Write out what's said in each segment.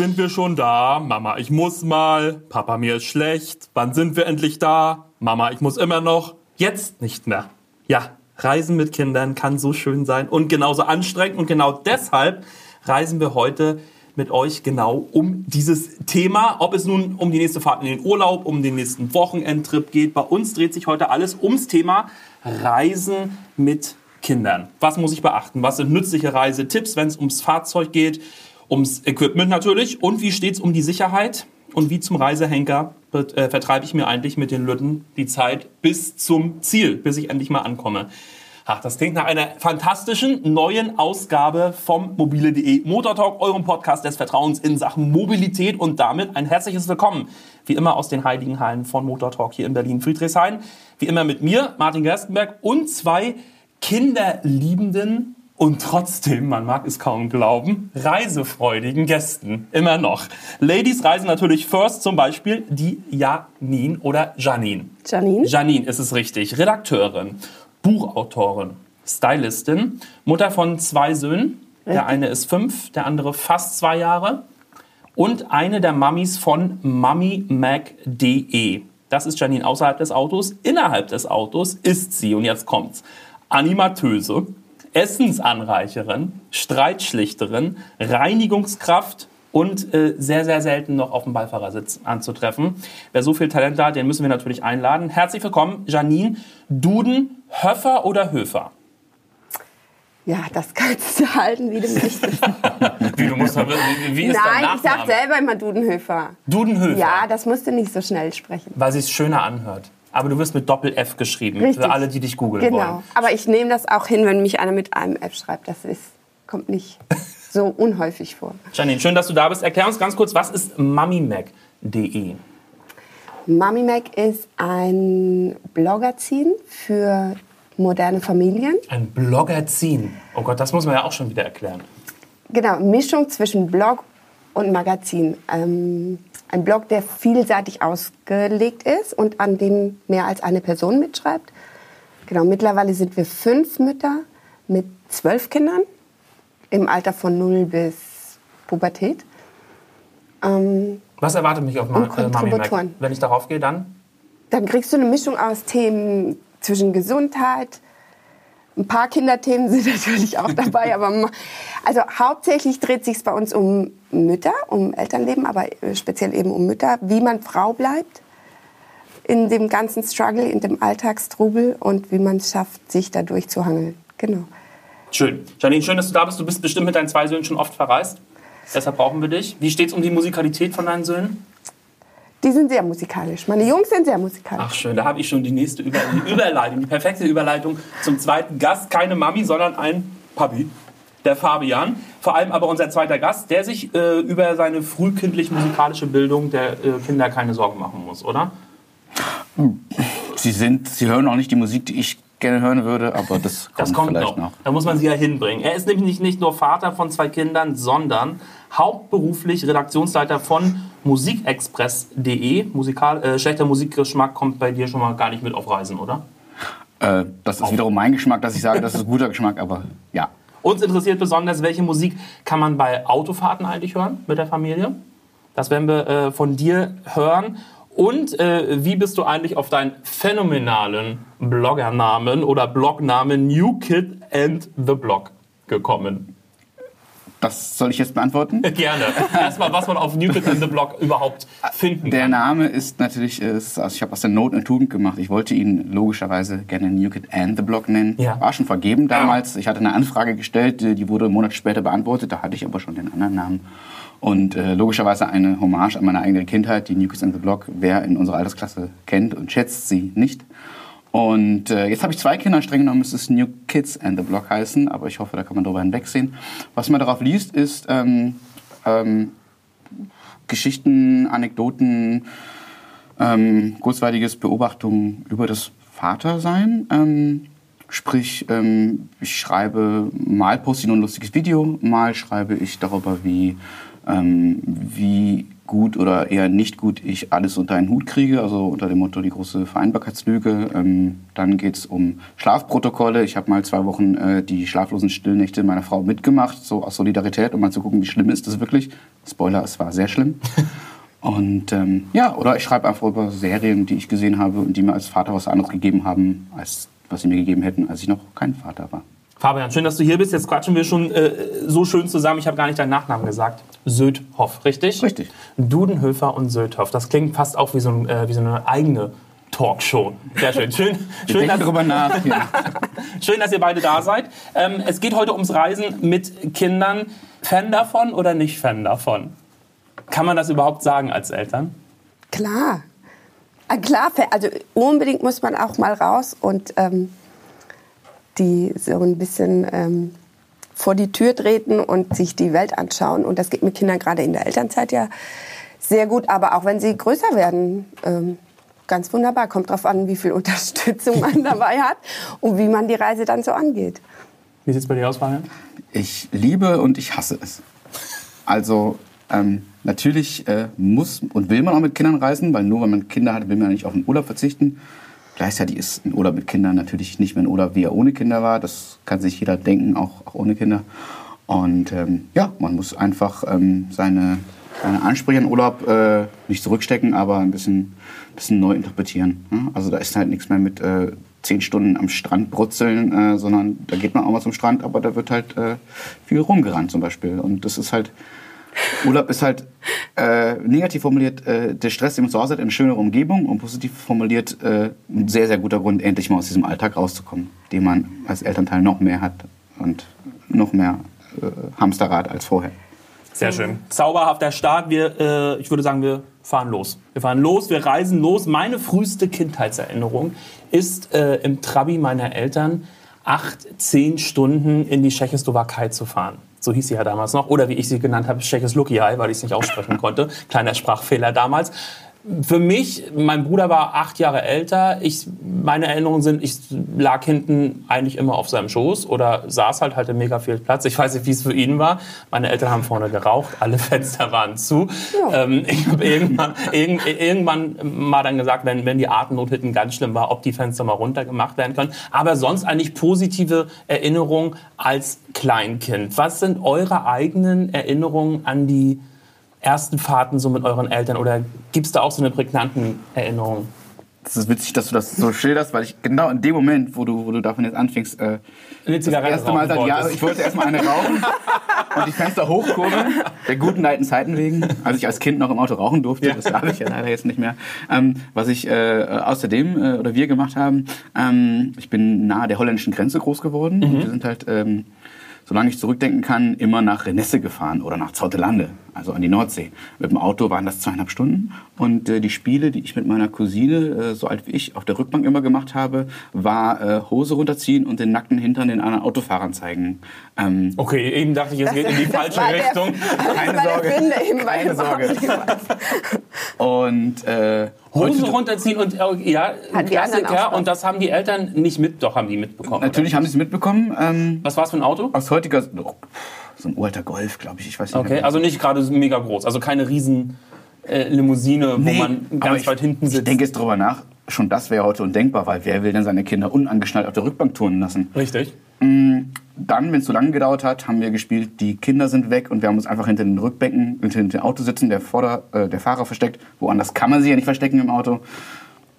sind wir schon da? Mama, ich muss mal. Papa, mir ist schlecht. Wann sind wir endlich da? Mama, ich muss immer noch. Jetzt nicht mehr. Ja, Reisen mit Kindern kann so schön sein und genauso anstrengend. Und genau deshalb reisen wir heute mit euch genau um dieses Thema. Ob es nun um die nächste Fahrt in den Urlaub, um den nächsten Wochenendtrip geht. Bei uns dreht sich heute alles ums Thema Reisen mit Kindern. Was muss ich beachten? Was sind nützliche Reisetipps, wenn es ums Fahrzeug geht? Ums Equipment natürlich und wie steht es um die Sicherheit und wie zum Reisehenker äh, vertreibe ich mir eigentlich mit den Lütten die Zeit bis zum Ziel, bis ich endlich mal ankomme. Ach, das klingt nach einer fantastischen neuen Ausgabe vom mobile.de Motortalk, eurem Podcast des Vertrauens in Sachen Mobilität und damit ein herzliches Willkommen. Wie immer aus den heiligen Hallen von Motortalk hier in Berlin-Friedrichshain. Wie immer mit mir, Martin Gerstenberg und zwei kinderliebenden und trotzdem, man mag es kaum glauben, reisefreudigen Gästen. Immer noch. Ladies reisen natürlich first, zum Beispiel die Janine oder Janine. Janine? Janine ist es richtig. Redakteurin, Buchautorin, Stylistin, Mutter von zwei Söhnen. Der eine ist fünf, der andere fast zwei Jahre. Und eine der Mummies von MummyMac.de. Das ist Janine außerhalb des Autos. Innerhalb des Autos ist sie, und jetzt kommt's, Animatöse, Essensanreicherin, Streitschlichterin, Reinigungskraft und äh, sehr, sehr selten noch auf dem Beifahrersitz anzutreffen. Wer so viel Talent hat, den müssen wir natürlich einladen. Herzlich willkommen, Janine Duden, Höffer oder Höfer? Ja, das kannst du halten, wie du möchtest. wie, du musst, wie, wie ist Nein, ich sag selber immer Dudenhöfer. Dudenhöfer? Ja, das musst du nicht so schnell sprechen. Weil sie es schöner anhört. Aber du wirst mit Doppel-F geschrieben, Richtig. für alle, die dich googeln genau. wollen. Genau. Aber ich nehme das auch hin, wenn mich einer mit einem F schreibt. Das ist, kommt nicht so unhäufig vor. Janine, schön, dass du da bist. Erklär uns ganz kurz, was ist MummyMac.de? MummyMac ist ein Bloggerzin für moderne Familien. Ein Bloggerzin? Oh Gott, das muss man ja auch schon wieder erklären. Genau, Mischung zwischen Blog und Magazin. Ähm, ein Blog, der vielseitig ausgelegt ist und an dem mehr als eine Person mitschreibt. Genau, mittlerweile sind wir fünf Mütter mit zwölf Kindern im Alter von null bis Pubertät. Ähm, Was erwartet mich auf Ma äh, Mami Mac? Wenn ich darauf gehe, dann? Dann kriegst du eine Mischung aus Themen zwischen Gesundheit, ein paar Kinderthemen sind natürlich auch dabei, aber also hauptsächlich dreht sich bei uns um Mütter, um Elternleben, aber äh, speziell eben um Mütter, wie man Frau bleibt in dem ganzen Struggle, in dem Alltagstrubel und wie man es schafft, sich da durchzuhangeln. Genau. Schön. Janine, schön, dass du da bist. Du bist bestimmt mit deinen zwei Söhnen schon oft verreist. Deshalb brauchen wir dich. Wie steht es um die Musikalität von deinen Söhnen? Die sind sehr musikalisch. Meine Jungs sind sehr musikalisch. Ach schön, da habe ich schon die nächste Über die Überleitung, die perfekte Überleitung zum zweiten Gast. Keine Mami, sondern ein Papi, der Fabian. Vor allem aber unser zweiter Gast, der sich äh, über seine frühkindlich musikalische Bildung der äh, Kinder keine Sorgen machen muss, oder? Sie, sind, sie hören auch nicht die Musik, die ich gerne hören würde, aber das kommt, das kommt vielleicht noch. noch. Da muss man sie ja hinbringen. Er ist nämlich nicht nur Vater von zwei Kindern, sondern hauptberuflich Redaktionsleiter von musikexpress.de. Musikal, äh, schlechter Musikgeschmack kommt bei dir schon mal gar nicht mit auf Reisen, oder? Äh, das ist wiederum mein Geschmack, dass ich sage, das ist guter Geschmack, aber ja. Uns interessiert besonders, welche Musik kann man bei Autofahrten eigentlich hören mit der Familie? Das werden wir äh, von dir hören. Und äh, wie bist du eigentlich auf deinen phänomenalen Bloggernamen oder Blognamen New Kid and the Blog gekommen? Das soll ich jetzt beantworten? Gerne. Erstmal, was man auf New Kids in the Block überhaupt finden Der Name ist natürlich, ist, also ich habe aus der Not eine Tugend gemacht. Ich wollte ihn logischerweise gerne New Kid and the Block nennen. Ja. War schon vergeben damals. Ich hatte eine Anfrage gestellt, die wurde einen Monat später beantwortet. Da hatte ich aber schon den anderen Namen. Und äh, logischerweise eine Hommage an meine eigene Kindheit. Die New Kids and the Block, wer in unserer Altersklasse kennt und schätzt sie nicht. Und äh, jetzt habe ich zwei Kinder, streng genommen müsste es New Kids and the Block heißen, aber ich hoffe, da kann man drüber hinwegsehen. Was man darauf liest, ist ähm, ähm, Geschichten, Anekdoten, ähm, kurzweiliges Beobachtungen über das Vatersein. Ähm, sprich, ähm, ich schreibe, mal poste ich nur ein lustiges Video, mal schreibe ich darüber, wie, ähm, wie gut oder eher nicht gut ich alles unter einen Hut kriege, also unter dem Motto die große Vereinbarkeitslüge. Ähm, dann geht es um Schlafprotokolle. Ich habe mal zwei Wochen äh, die schlaflosen Stillnächte meiner Frau mitgemacht, so aus Solidarität, um mal zu gucken, wie schlimm ist das wirklich. Spoiler, es war sehr schlimm. Und ähm, ja, oder ich schreibe einfach über Serien, die ich gesehen habe und die mir als Vater was anderes gegeben haben, als was sie mir gegeben hätten, als ich noch kein Vater war. Fabian, schön, dass du hier bist. Jetzt quatschen wir schon äh, so schön zusammen. Ich habe gar nicht deinen Nachnamen gesagt. Södhoff, richtig? Richtig. Dudenhöfer und Södhoff. Das klingt fast auch wie so, ein, äh, wie so eine eigene Talkshow. Sehr schön. Schön, schön, dass, darüber nach. Ja. schön, dass ihr beide da seid. Ähm, es geht heute ums Reisen mit Kindern. Fan davon oder nicht Fan davon? Kann man das überhaupt sagen als Eltern? Klar. Ah, klar, also unbedingt muss man auch mal raus und ähm, die so ein bisschen ähm, vor die Tür treten und sich die Welt anschauen. Und das geht mit Kindern gerade in der Elternzeit ja sehr gut. Aber auch wenn sie größer werden, ähm, ganz wunderbar. Kommt darauf an, wie viel Unterstützung man dabei hat und wie man die Reise dann so angeht. Wie sieht es bei dir aus, Fabian? Ich liebe und ich hasse es. Also ähm, natürlich äh, muss und will man auch mit Kindern reisen, weil nur wenn man Kinder hat, will man nicht auf den Urlaub verzichten. Gleichzeitig ist ein Urlaub mit Kindern natürlich nicht mehr ein Urlaub, wie er ohne Kinder war. Das kann sich jeder denken, auch, auch ohne Kinder. Und ähm, ja, man muss einfach ähm, seine, seine Ansprüche an Urlaub äh, nicht zurückstecken, aber ein bisschen, bisschen neu interpretieren. Ne? Also da ist halt nichts mehr mit äh, zehn Stunden am Strand brutzeln, äh, sondern da geht man auch mal zum Strand, aber da wird halt äh, viel rumgerannt zum Beispiel. Und das ist halt Urlaub ist halt äh, negativ formuliert äh, der Stress, den man zu Hause hat, in eine schönere Umgebung und positiv formuliert äh, ein sehr, sehr guter Grund, endlich mal aus diesem Alltag rauszukommen, den man als Elternteil noch mehr hat und noch mehr äh, Hamsterrad als vorher. Sehr schön. Zauberhafter Start. Wir, äh, ich würde sagen, wir fahren los. Wir fahren los, wir reisen los. Meine früheste Kindheitserinnerung ist äh, im Trabi meiner Eltern acht, zehn Stunden in die Tschechoslowakei zu fahren so hieß sie ja damals noch, oder wie ich sie genannt habe, Czechoslowakiei, weil ich es nicht aussprechen konnte. Kleiner Sprachfehler damals für mich, mein Bruder war acht Jahre älter. Ich, meine Erinnerungen sind, ich lag hinten eigentlich immer auf seinem Schoß oder saß halt, hatte mega viel Platz. Ich weiß nicht, wie es für ihn war. Meine Eltern haben vorne geraucht, alle Fenster waren zu. Ja. Ähm, ich habe irgendwann, irgend, irgendwann mal dann gesagt, wenn, wenn die Atemnot hinten ganz schlimm war, ob die Fenster mal runtergemacht werden können. Aber sonst eigentlich positive Erinnerungen als Kleinkind. Was sind eure eigenen Erinnerungen an die ersten Fahrten so mit euren Eltern oder gibt es da auch so eine prägnanten Erinnerung? Das ist witzig, dass du das so schilderst, weil ich genau in dem Moment, wo du, wo du davon jetzt anfängst, äh, eine Zigarette das erste Mal seit Jahren, ich wollte erstmal eine rauchen und die Fenster hochkurbeln, der guten alten Zeiten wegen, als ich als Kind noch im Auto rauchen durfte, ja. das darf ich ja leider jetzt nicht mehr. Ähm, was ich äh, außerdem äh, oder wir gemacht haben, ähm, ich bin nahe der holländischen Grenze groß geworden. Mhm. Wir sind halt ähm, solange ich zurückdenken kann, immer nach Renesse gefahren oder nach Zautelande, also an die Nordsee. Mit dem Auto waren das zweieinhalb Stunden. Und äh, die Spiele, die ich mit meiner Cousine, äh, so alt wie ich, auf der Rückbank immer gemacht habe, war äh, Hose runterziehen und den nackten Hintern den anderen Autofahrern zeigen. Ähm, okay, eben dachte ich, es geht in die falsche Richtung. Der, keine Sorge. Keine Sorge. und äh, Hose runterziehen und ja, Klassiker. Und das haben die Eltern nicht mit, doch haben die mitbekommen. Natürlich haben sie es mitbekommen. Ähm, Was war es für ein Auto? Aus heutiger, oh, so ein uralter Golf, glaube ich. Ich weiß nicht. Okay, also nicht gerade mega groß, also keine riesen äh, Limousine, nee, wo man ganz weit hinten sitzt. Ich denke jetzt drüber nach. Schon das wäre heute undenkbar, weil wer will denn seine Kinder unangeschnallt auf der Rückbank turnen lassen? Richtig. Mm, dann, wenn es zu lange gedauert hat, haben wir gespielt, die Kinder sind weg und wir haben uns einfach hinter den Rückbänken, hinter dem Auto sitzen, der, Vorder-, äh, der Fahrer versteckt. Woanders kann man sie ja nicht verstecken im Auto.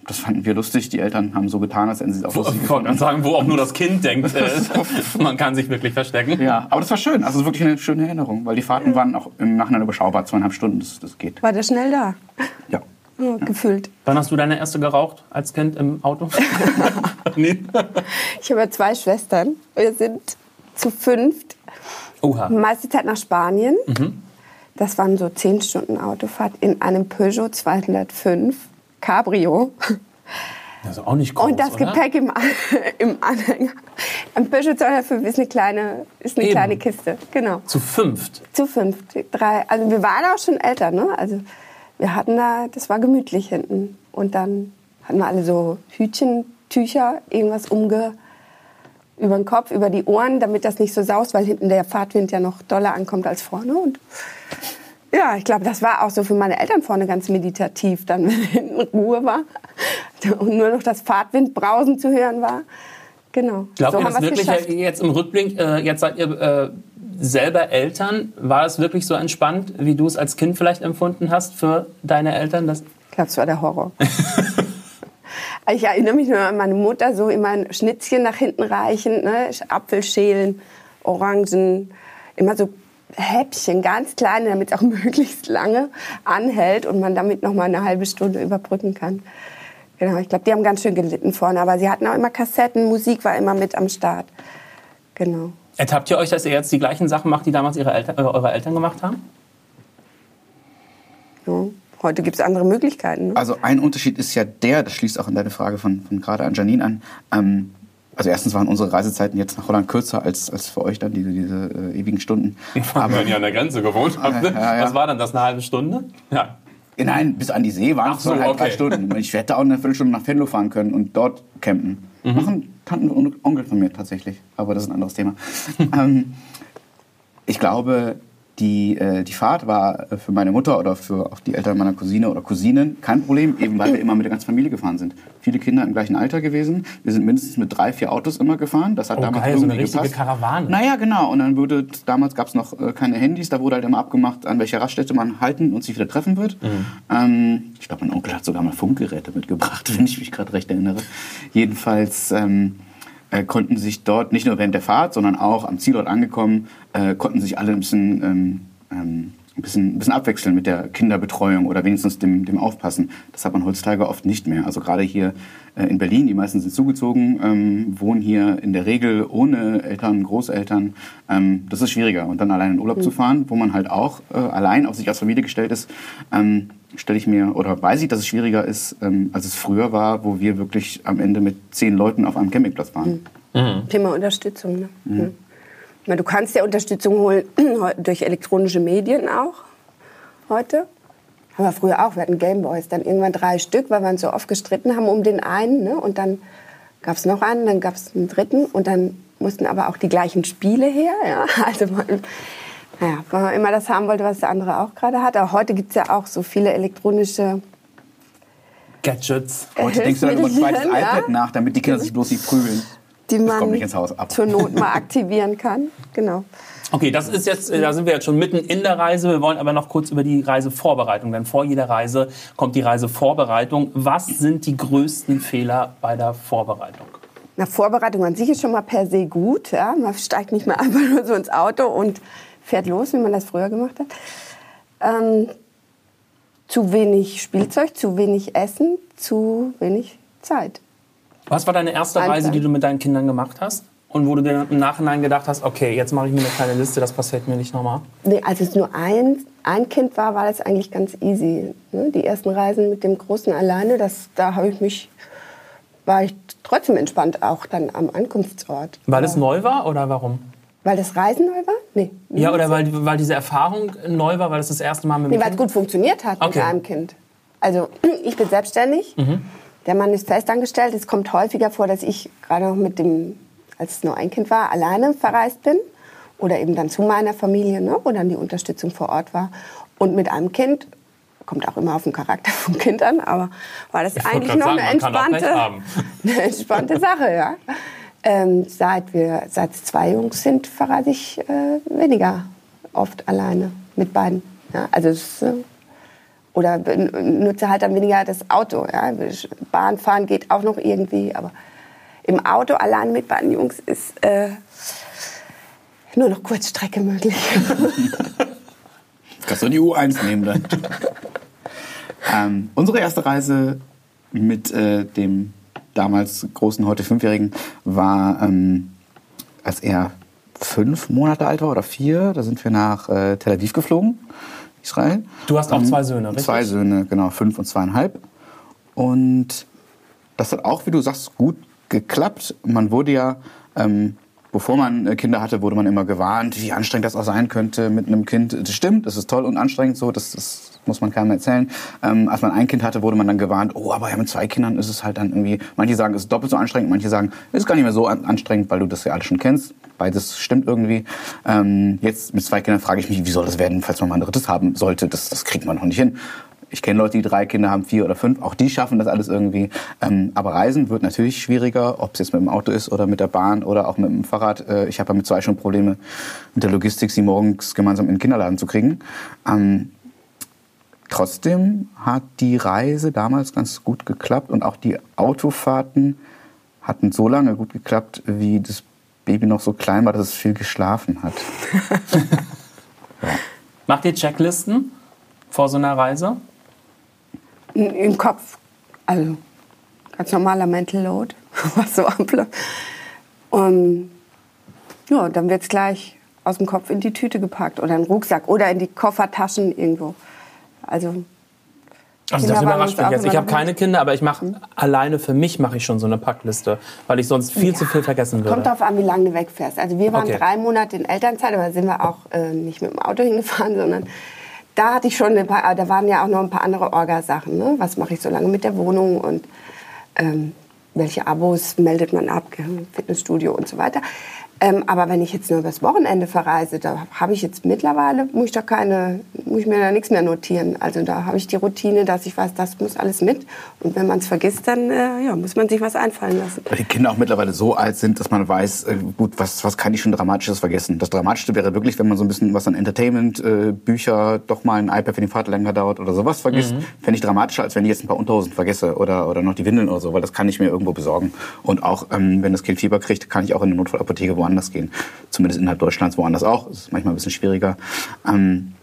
Das fanden wir lustig. Die Eltern haben so getan, als hätten sie es auch lustig Ich wollte sagen, wo auch nur das Kind denkt, äh, man kann sich wirklich verstecken. Ja, aber das war schön. Also wirklich eine schöne Erinnerung, weil die Fahrten waren auch im Nachhinein überschaubar, zweieinhalb Stunden, das, das geht. War der schnell da? Ja. Oh, ja. Gefühlt. Wann hast du deine erste geraucht als Kind im Auto? nee. Ich habe zwei Schwestern. Wir sind zu fünft. Oha. Meiste Zeit nach Spanien. Mhm. Das waren so zehn Stunden Autofahrt in einem Peugeot 205 Cabrio. Also auch nicht groß, Und das oder? Gepäck im, im Anhänger. Ein Peugeot 205 ist eine kleine, ist eine kleine Kiste. Genau. Zu fünft? Zu fünft. Drei. Also wir waren auch schon älter, ne? Also wir hatten da, das war gemütlich hinten. Und dann hatten wir alle so Hütchentücher, irgendwas umge über den Kopf, über die Ohren, damit das nicht so saust, weil hinten der Fahrtwind ja noch doller ankommt als vorne. Und Ja, ich glaube, das war auch so für meine Eltern vorne ganz meditativ, dann wenn hinten Ruhe war und nur noch das Fahrtwindbrausen zu hören war. Genau. Glaubt so ihr das wirklich geschafft. jetzt im Rückblick, äh, jetzt seid ihr äh, selber Eltern, war es wirklich so entspannt, wie du es als Kind vielleicht empfunden hast für deine Eltern? Das ich glaube, es war der Horror. ich erinnere mich nur an meine Mutter, so immer ein Schnitzchen nach hinten reichen, ne? Apfelschälen, Orangen, immer so Häppchen, ganz kleine, damit es auch möglichst lange anhält und man damit noch mal eine halbe Stunde überbrücken kann. Genau, ich glaube, die haben ganz schön gelitten vorne, aber sie hatten auch immer Kassetten, Musik war immer mit am Start. Genau. Ertappt ihr euch, dass ihr jetzt die gleichen Sachen macht, die damals ihre Eltern, eure Eltern gemacht haben? Ja. Heute gibt es andere Möglichkeiten. Ne? Also ein Unterschied ist ja der, das schließt auch an deine Frage von, von gerade an Janine an. Ähm, also erstens waren unsere Reisezeiten jetzt nach Holland kürzer als, als für euch dann diese, diese äh, ewigen Stunden. Aber wenn ihr an der Grenze gewohnt habt, ne? ja, ja. was war dann das, eine halbe Stunde? Ja. Nein, bis an die See waren es so, halt okay. drei Stunden. Ich hätte auch eine Viertelstunde nach Venlo fahren können und dort campen. Mhm. Machen Tanten und Onkel von mir tatsächlich, aber das ist ein anderes Thema. ähm, ich glaube, die, äh, die Fahrt war äh, für meine Mutter oder für auch die Eltern meiner Cousine oder Cousinen kein Problem, eben weil wir immer mit der ganzen Familie gefahren sind. Viele Kinder im gleichen Alter gewesen. Wir sind mindestens mit drei, vier Autos immer gefahren. Das hat oh, damals geil, irgendwie so eine richtige gepasst. Karawane. Naja, genau. Und dann wurde, damals gab es noch äh, keine Handys, da wurde halt immer abgemacht, an welcher Raststätte man halten und sich wieder treffen wird. Mhm. Ähm, ich glaube, mein Onkel hat sogar mal Funkgeräte mitgebracht, wenn ich mich gerade recht erinnere. Jedenfalls... Ähm, äh, konnten sich dort nicht nur während der Fahrt, sondern auch am Zielort angekommen, äh, konnten sich alle ein bisschen, ähm, ähm, ein, bisschen, ein bisschen abwechseln mit der Kinderbetreuung oder wenigstens dem, dem Aufpassen. Das hat man heutzutage oft nicht mehr. Also gerade hier äh, in Berlin, die meisten sind zugezogen, ähm, wohnen hier in der Regel ohne Eltern, Großeltern. Ähm, das ist schwieriger. Und dann allein in Urlaub mhm. zu fahren, wo man halt auch äh, allein auf sich als Familie gestellt ist, ähm, stelle ich mir oder weiß ich, dass es schwieriger ist, ähm, als es früher war, wo wir wirklich am Ende mit zehn Leuten auf einem Campingplatz waren. Mhm. mhm. Thema Unterstützung. Ne? Mhm. Ja, du kannst ja Unterstützung holen durch elektronische Medien auch heute. Haben wir früher auch. Wir hatten Gameboys, dann irgendwann drei Stück, weil wir uns so oft gestritten haben um den einen. Ne? Und dann gab es noch einen, dann gab es einen dritten und dann mussten aber auch die gleichen Spiele her. Ja? Also naja, weil man immer das haben wollte, was der andere auch gerade hat. Aber heute gibt es ja auch so viele elektronische Gadgets. Heute denkst du dann über ein zweites ja? iPad nach, damit die Kinder sich bloß nicht prügeln. Die man zur Not mal aktivieren kann. Genau. Okay, das ist jetzt, da sind wir jetzt schon mitten in der Reise. Wir wollen aber noch kurz über die Reisevorbereitung, denn vor jeder Reise kommt die Reisevorbereitung. Was sind die größten Fehler bei der Vorbereitung? Na, Vorbereitung an sich ist schon mal per se gut. Ja? Man steigt nicht mehr einfach nur so ins Auto und fährt los, wie man das früher gemacht hat. Ähm, zu wenig Spielzeug, zu wenig Essen, zu wenig Zeit. Was war deine erste Reise, die du mit deinen Kindern gemacht hast? Und wo du dir im Nachhinein gedacht hast, okay, jetzt mache ich mir eine kleine Liste, das passiert mir nicht nochmal? Nee, als es nur ein, ein Kind war, war das eigentlich ganz easy. Ne? Die ersten Reisen mit dem Großen alleine, das, da habe ich mich, war ich trotzdem entspannt, auch dann am Ankunftsort. Weil es neu war oder warum? Weil das Reisen neu war? Nee. Ja, oder weil, weil diese Erfahrung neu war, weil es das, das erste Mal mit dem nee, weil es gut funktioniert hat okay. mit einem Kind. Also ich bin selbstständig, mhm. Der Mann ist festangestellt. Es kommt häufiger vor, dass ich gerade noch mit dem, als es nur ein Kind war, alleine verreist bin. Oder eben dann zu meiner Familie, ne, wo dann die Unterstützung vor Ort war. Und mit einem Kind kommt auch immer auf den Charakter vom Kind an, aber war das ich eigentlich noch sagen, eine entspannte, eine entspannte Sache, ja. Ähm, seit wir seit zwei Jungs sind, verreise ich äh, weniger oft alleine mit beiden. Ja, also es, äh, oder nutze halt dann weniger das Auto. Ja. Bahn fahren geht auch noch irgendwie, aber im Auto allein mit beiden Jungs ist äh, nur noch Kurzstrecke möglich. Kannst du die U1 nehmen dann. ähm, unsere erste Reise mit äh, dem damals großen, heute fünfjährigen, war, ähm, als er fünf Monate alt war oder vier, da sind wir nach äh, Tel Aviv geflogen, Israel. Du hast auch zwei Söhne, richtig? Zwei Söhne, genau, fünf und zweieinhalb. Und das hat auch, wie du sagst, gut geklappt. Man wurde ja, ähm, bevor man äh, Kinder hatte, wurde man immer gewarnt, wie anstrengend das auch sein könnte mit einem Kind. Das stimmt, das ist toll und anstrengend so, das, das muss man keinem erzählen. Ähm, als man ein Kind hatte, wurde man dann gewarnt, oh, aber ja, mit zwei Kindern ist es halt dann irgendwie, manche sagen, es ist doppelt so anstrengend, manche sagen, es ist gar nicht mehr so anstrengend, weil du das ja alles schon kennst. Beides stimmt irgendwie. Ähm, jetzt mit zwei Kindern frage ich mich, wie soll das werden, falls man mal ein drittes haben sollte. Das, das kriegt man noch nicht hin. Ich kenne Leute, die drei Kinder haben, vier oder fünf. Auch die schaffen das alles irgendwie. Ähm, aber Reisen wird natürlich schwieriger, ob es jetzt mit dem Auto ist oder mit der Bahn oder auch mit dem Fahrrad. Äh, ich habe ja mit zwei schon Probleme mit der Logistik, sie morgens gemeinsam in den Kinderladen zu kriegen. Ähm, trotzdem hat die Reise damals ganz gut geklappt und auch die Autofahrten hatten so lange gut geklappt, wie das Baby noch so klein war, dass es viel geschlafen hat. ja. Macht ihr Checklisten vor so einer Reise? Im Kopf, also ganz normaler Mental Load, was so abläuft. Und ja, dann wird es gleich aus dem Kopf in die Tüte gepackt oder in den Rucksack oder in die Koffertaschen irgendwo. Also also das überrascht mich jetzt. Ich habe keine Kinder, aber ich mache alleine für mich mache ich schon so eine Packliste, weil ich sonst viel ja. zu viel vergessen würde. Kommt darauf an, wie lange du wegfährst. Also wir waren okay. drei Monate in Elternzeit, aber sind wir auch äh, nicht mit dem Auto hingefahren, sondern da hatte ich schon ein paar, da waren ja auch noch ein paar andere Orgasachen. Ne? Was mache ich so lange mit der Wohnung und ähm, welche Abos meldet man ab, Fitnessstudio und so weiter. Ähm, aber wenn ich jetzt nur übers Wochenende verreise, da habe ich jetzt mittlerweile, muss ich, da keine, muss ich mir da nichts mehr notieren. Also da habe ich die Routine, dass ich weiß, das muss alles mit. Und wenn man es vergisst, dann äh, ja, muss man sich was einfallen lassen. Weil die Kinder auch mittlerweile so alt sind, dass man weiß, äh, gut, was, was kann ich schon Dramatisches vergessen. Das Dramatischste wäre wirklich, wenn man so ein bisschen was an Entertainment, äh, Bücher, doch mal ein iPad, wenn die Fahrt länger dauert oder sowas vergisst. Mhm. Fände ich dramatischer, als wenn ich jetzt ein paar Unterhosen vergesse oder, oder noch die Windeln oder so, weil das kann ich mir irgendwo besorgen. Und auch, ähm, wenn das Kind Fieber kriegt, kann ich auch in eine Notfallapotheke woanders gehen zumindest innerhalb Deutschlands, woanders auch. Das ist manchmal ein bisschen schwieriger. Ähm,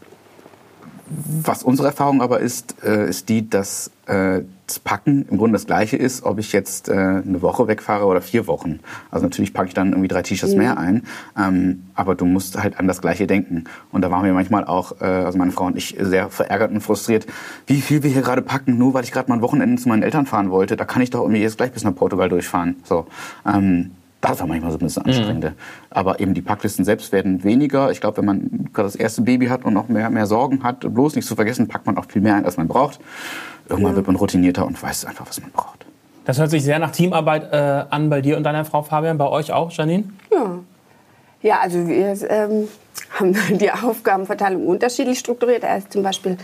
was unsere Erfahrung aber ist, äh, ist die, dass äh, das Packen im Grunde das Gleiche ist, ob ich jetzt äh, eine Woche wegfahre oder vier Wochen. Also natürlich packe ich dann irgendwie drei T-Shirts mhm. mehr ein, ähm, aber du musst halt an das Gleiche denken. Und da waren wir manchmal auch, äh, also meine Frau und ich, sehr verärgert und frustriert, wie viel wir hier gerade packen, nur weil ich gerade mal ein Wochenende zu meinen Eltern fahren wollte. Da kann ich doch irgendwie jetzt gleich bis nach Portugal durchfahren. So. Ähm, das war manchmal so ein bisschen anstrengend. Mhm. Aber eben die Packlisten selbst werden weniger. Ich glaube, wenn man gerade das erste Baby hat und noch mehr, mehr Sorgen hat, bloß nicht zu vergessen, packt man auch viel mehr ein, als man braucht. Irgendwann ja. wird man routinierter und weiß einfach, was man braucht. Das hört sich sehr nach Teamarbeit äh, an bei dir und deiner Frau Fabian. Bei euch auch, Janine? Ja. Ja, also wir ähm, haben die Aufgabenverteilung unterschiedlich strukturiert. Er ist zum Beispiel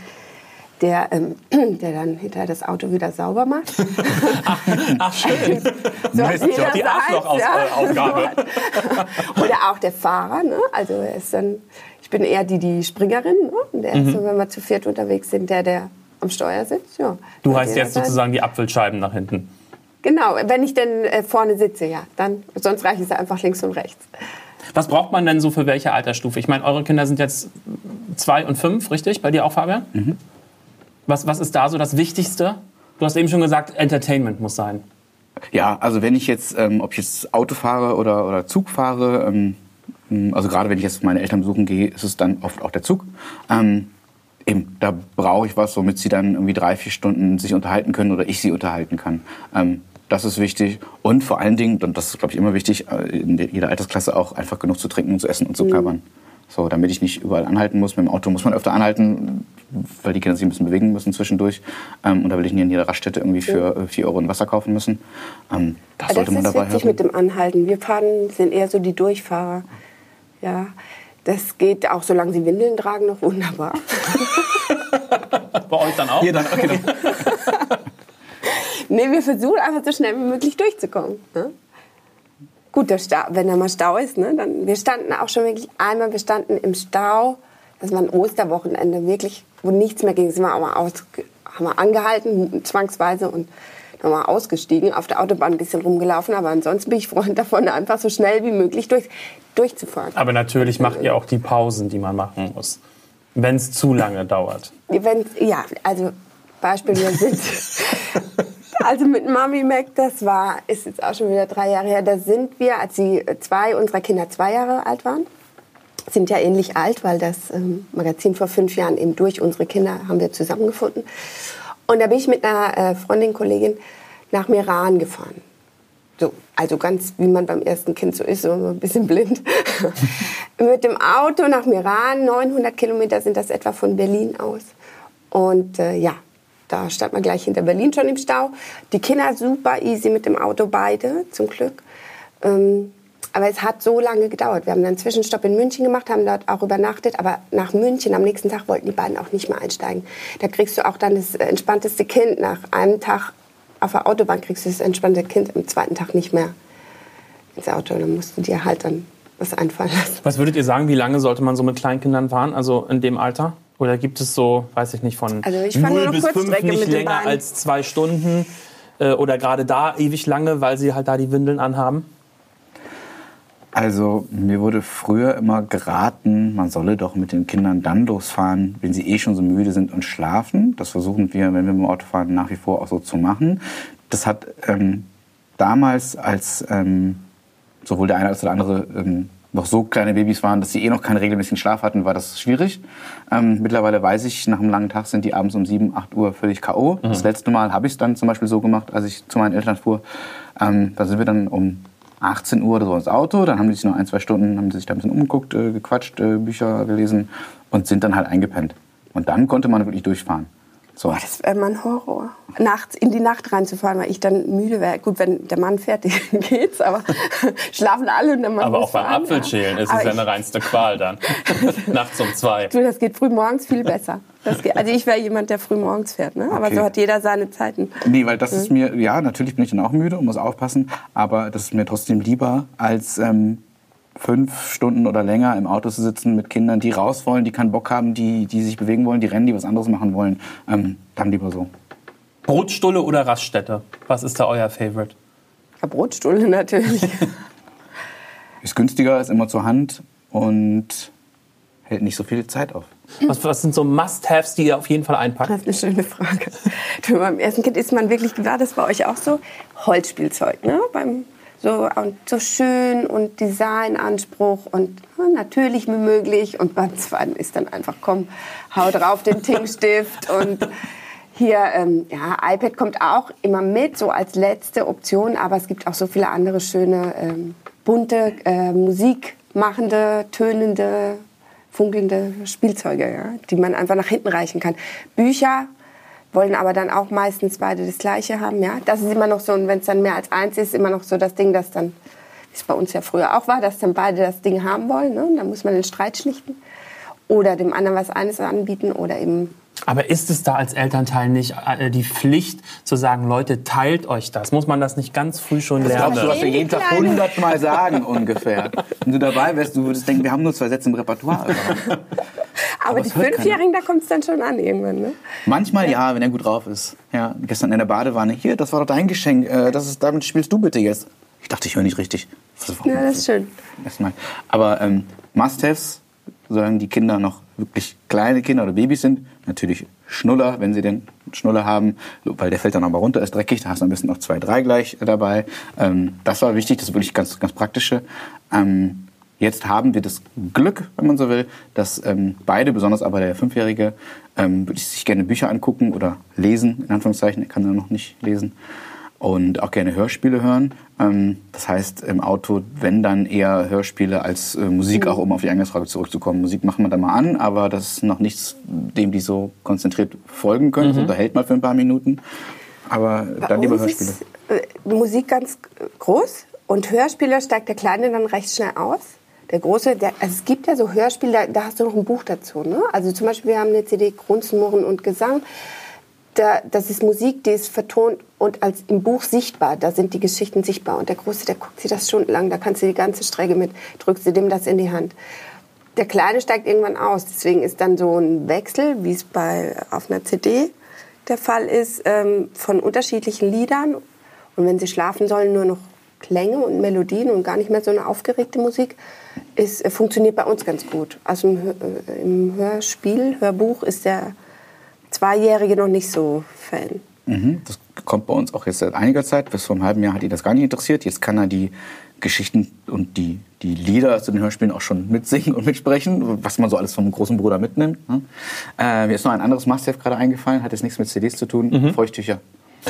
der, ähm, der dann hinterher das Auto wieder sauber macht. ach, ach, schön. so ja die Arschlochaufgabe. Oder auch der Fahrer. Ne? Also er ist dann, ich bin eher die, die Springerin. Ne? Und der mhm. ist so, wenn wir zu viert unterwegs sind, der, der am Steuer sitzt. Ja. Du heißt jetzt sozusagen die Apfelscheiben nach hinten. Genau, wenn ich denn äh, vorne sitze, ja. Dann, sonst reiche ich es einfach links und rechts. Was braucht man denn so für welche Altersstufe? Ich meine, eure Kinder sind jetzt zwei und fünf, richtig? Bei dir auch, Fabian? Mhm. Was, was ist da so das Wichtigste? Du hast eben schon gesagt, Entertainment muss sein. Ja, also wenn ich jetzt, ähm, ob ich jetzt Auto fahre oder, oder Zug fahre, ähm, also gerade wenn ich jetzt meine Eltern besuchen gehe, ist es dann oft auch der Zug. Ähm, eben, da brauche ich was, womit sie dann irgendwie drei, vier Stunden sich unterhalten können oder ich sie unterhalten kann. Ähm, das ist wichtig. Und vor allen Dingen, und das ist, glaube ich, immer wichtig, äh, in jeder Altersklasse auch einfach genug zu trinken und zu essen und zu knabbern. Mhm. So, damit ich nicht überall anhalten muss. Mit dem Auto muss man öfter anhalten, weil die Kinder sich ein bisschen bewegen müssen zwischendurch. Ähm, und da will ich nicht in jeder Raststätte irgendwie für 4 Euro ein Wasser kaufen müssen. Ähm, das sollte das man dabei haben. Das ist mit dem Anhalten. Wir fahren, sind eher so die Durchfahrer. Ja, das geht auch, solange sie Windeln tragen, noch wunderbar. Bei euch dann auch? Hier dann, okay. nee, wir versuchen einfach so schnell wie möglich durchzukommen. Ne? Gut, der Stau, wenn da mal Stau ist, ne, dann, wir standen auch schon wirklich einmal, wir standen im Stau, das war ein Osterwochenende, wirklich, wo nichts mehr ging, sind wir auch mal aus, haben wir angehalten, zwangsweise und nochmal ausgestiegen, auf der Autobahn ein bisschen rumgelaufen, aber ansonsten bin ich Freund davon, einfach so schnell wie möglich durch, durchzufahren. Aber natürlich macht ihr auch die Pausen, die man machen muss, wenn es zu lange dauert. Wenn, ja, also Beispiel, wir sind Also mit Mami Mac, das war, ist jetzt auch schon wieder drei Jahre her, da sind wir, als die zwei unserer Kinder zwei Jahre alt waren, sind ja ähnlich alt, weil das ähm, Magazin vor fünf Jahren eben durch unsere Kinder haben wir zusammengefunden. Und da bin ich mit einer äh, Freundin, Kollegin nach Meran gefahren. So, also ganz wie man beim ersten Kind so ist, so ein bisschen blind. mit dem Auto nach Meran, 900 Kilometer sind das etwa von Berlin aus. Und äh, ja, da stand man gleich hinter Berlin schon im Stau. Die Kinder super easy mit dem Auto, beide zum Glück. Ähm, aber es hat so lange gedauert. Wir haben dann einen Zwischenstopp in München gemacht, haben dort auch übernachtet. Aber nach München am nächsten Tag wollten die beiden auch nicht mehr einsteigen. Da kriegst du auch dann das entspannteste Kind. Nach einem Tag auf der Autobahn kriegst du das entspannte Kind am zweiten Tag nicht mehr ins Auto. Dann musst du dir halt dann was einfallen lassen. Was würdet ihr sagen, wie lange sollte man so mit Kleinkindern fahren? Also in dem Alter? Oder gibt es so, weiß ich nicht, von also ich 0 bis 5 nicht länger als zwei Stunden? Äh, oder gerade da ewig lange, weil sie halt da die Windeln anhaben? Also mir wurde früher immer geraten, man solle doch mit den Kindern dann losfahren, wenn sie eh schon so müde sind und schlafen. Das versuchen wir, wenn wir mit dem Auto fahren, nach wie vor auch so zu machen. Das hat ähm, damals, als ähm, sowohl der eine als der andere ähm, noch so kleine Babys waren, dass sie eh noch keinen regelmäßigen Schlaf hatten, war das schwierig. Ähm, mittlerweile weiß ich, nach einem langen Tag sind die abends um 7, 8 Uhr völlig K.O. Mhm. Das letzte Mal habe ich es dann zum Beispiel so gemacht, als ich zu meinen Eltern fuhr. Ähm, da sind wir dann um 18 Uhr oder so ins Auto. Dann haben die sich noch ein, zwei Stunden, haben sie sich da ein bisschen umgeguckt, äh, gequatscht, äh, Bücher gelesen und sind dann halt eingepennt. Und dann konnte man wirklich durchfahren. So. Oh, das wäre mein Horror. Nachts in die Nacht reinzufahren, weil ich dann müde wäre. Gut, wenn der Mann fährt, geht's, aber schlafen alle und der Mann Aber auch beim Apfelschälen ist aber es ja eine reinste Qual dann. Nachts um zwei. Du, das geht früh morgens viel besser. Geht, also ich wäre jemand, der früh morgens fährt, ne? aber okay. so hat jeder seine Zeiten. Nee, weil das ist mir, ja, natürlich bin ich dann auch müde und muss aufpassen, aber das ist mir trotzdem lieber als... Ähm, fünf Stunden oder länger im Auto zu sitzen mit Kindern, die raus wollen, die keinen Bock haben, die, die sich bewegen wollen, die rennen, die was anderes machen wollen, ähm, dann lieber so. Brotstulle oder Raststätte? Was ist da euer Favorite? Ja, Brotstulle natürlich. ist günstiger, ist immer zur Hand und hält nicht so viel Zeit auf. Was, was sind so Must-Haves, die ihr auf jeden Fall einpackt? Das ist eine schöne Frage. Du, beim ersten Kind ist man wirklich, war das bei euch auch so? Holzspielzeug, ne? Beim so, und so schön und Designanspruch und ja, natürlich wie möglich. Und beim zweiten ist dann einfach, komm, hau drauf den Tinkstift und hier, ähm, ja, iPad kommt auch immer mit, so als letzte Option, aber es gibt auch so viele andere schöne, ähm, bunte, äh, musikmachende, tönende, funkelnde Spielzeuge, ja, die man einfach nach hinten reichen kann. Bücher wollen aber dann auch meistens beide das Gleiche haben. Ja, das ist immer noch so, und wenn es dann mehr als eins ist, immer noch so das Ding, das dann, wie es bei uns ja früher auch war, dass dann beide das Ding haben wollen. Ne? Dann muss man den Streit schlichten oder dem anderen was eines anbieten oder eben aber ist es da als Elternteil nicht äh, die Pflicht zu sagen, Leute, teilt euch das? Muss man das nicht ganz früh schon das lernen? Das glaubst du, was wir jeden Tag hundertmal sagen ungefähr. Wenn du dabei wärst, du würdest denken, wir haben nur zwei Sätze im Repertoire. Aber, Aber die Fünfjährigen, da kommt es dann schon an irgendwann, ne? Manchmal ja, wenn er gut drauf ist. Ja, gestern in der Badewanne, hier, das war doch dein Geschenk, äh, das ist, damit spielst du bitte jetzt. Ich dachte, ich höre nicht richtig. Ja, das ist schön. Erstmal. Aber ähm, Must-Haves, solange die Kinder noch wirklich kleine Kinder oder Babys sind, natürlich Schnuller, wenn sie den Schnuller haben, weil der fällt dann aber runter, ist dreckig, da hast du am besten noch zwei, drei gleich dabei. Ähm, das war wichtig, das ist wirklich ganz, ganz praktische. Ähm, jetzt haben wir das Glück, wenn man so will, dass ähm, beide, besonders aber der Fünfjährige, ähm, sich gerne Bücher angucken oder lesen, in Anführungszeichen, er kann da noch nicht lesen und auch gerne Hörspiele hören. Ähm, das heißt, im Auto, wenn dann eher Hörspiele als äh, Musik, mhm. auch um auf die Eingangsfrage zurückzukommen. Musik machen wir da mal an, aber das ist noch nichts, dem die so konzentriert folgen können. Mhm. Das unterhält mal für ein paar Minuten. Aber Bei dann lieber Hörspiele. Ist, äh, Musik ganz groß und Hörspiele steigt der Kleine dann recht schnell aus. Der große, der, also es gibt ja so Hörspiele, da, da hast du noch ein Buch dazu. Ne? Also zum Beispiel, wir haben eine CD Grunzen, Murren und Gesang da, das ist Musik, die ist vertont und als im Buch sichtbar. Da sind die Geschichten sichtbar. Und der Große, der guckt sich das stundenlang. Da kannst du die ganze Strecke mit, drückst du dem das in die Hand. Der Kleine steigt irgendwann aus. Deswegen ist dann so ein Wechsel, wie es bei, auf einer CD der Fall ist, ähm, von unterschiedlichen Liedern. Und wenn sie schlafen sollen, nur noch Klänge und Melodien und gar nicht mehr so eine aufgeregte Musik, ist, äh, funktioniert bei uns ganz gut. Also im, äh, im Hörspiel, Hörbuch ist der Zweijährige noch nicht so Fan. Mhm, das kommt bei uns auch jetzt seit einiger Zeit. Bis vor einem halben Jahr hat ihn das gar nicht interessiert. Jetzt kann er die Geschichten und die, die Lieder zu den Hörspielen auch schon mitsingen und mitsprechen, was man so alles vom großen Bruder mitnimmt. Ne? Äh, mir ist noch ein anderes Must-Have gerade eingefallen, hat jetzt nichts mit CDs zu tun. Mhm. Feuchttücher.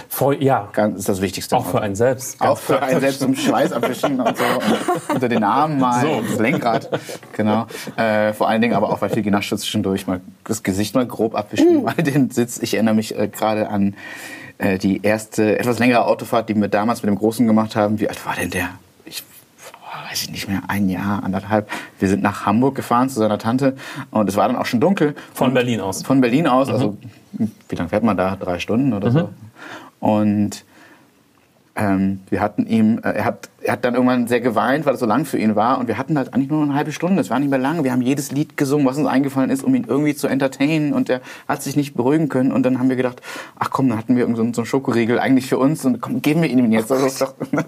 Voll, ja. Ganz, ist das Wichtigste. Auch für einen selbst. Auch für einen selbst zum Schweiß abwischen und so. Und unter den Armen mal, so. das Lenkrad. Genau. Äh, vor allen Dingen aber auch, weil viel genascht zwischendurch mal das Gesicht mal grob abwischen, mhm. mal den Sitz. Ich erinnere mich äh, gerade an äh, die erste, etwas längere Autofahrt, die wir damals mit dem Großen gemacht haben. Wie alt war denn der? Ich weiß ich nicht mehr, ein Jahr, anderthalb. Wir sind nach Hamburg gefahren zu seiner Tante und es war dann auch schon dunkel. Von Berlin aus? Von Berlin aus, also mhm. wie lange fährt man da? Drei Stunden oder mhm. so. Und ähm, wir hatten ihm, äh, er hat er hat dann irgendwann sehr geweint, weil es so lang für ihn war. Und wir hatten halt eigentlich nur eine halbe Stunde. Es war nicht mehr lang. Wir haben jedes Lied gesungen, was uns eingefallen ist, um ihn irgendwie zu entertainen. Und er hat sich nicht beruhigen können. Und dann haben wir gedacht, ach komm, dann hatten wir so einen Schokoriegel eigentlich für uns. Und komm, geben wir ihn jetzt. Oh also, doch, und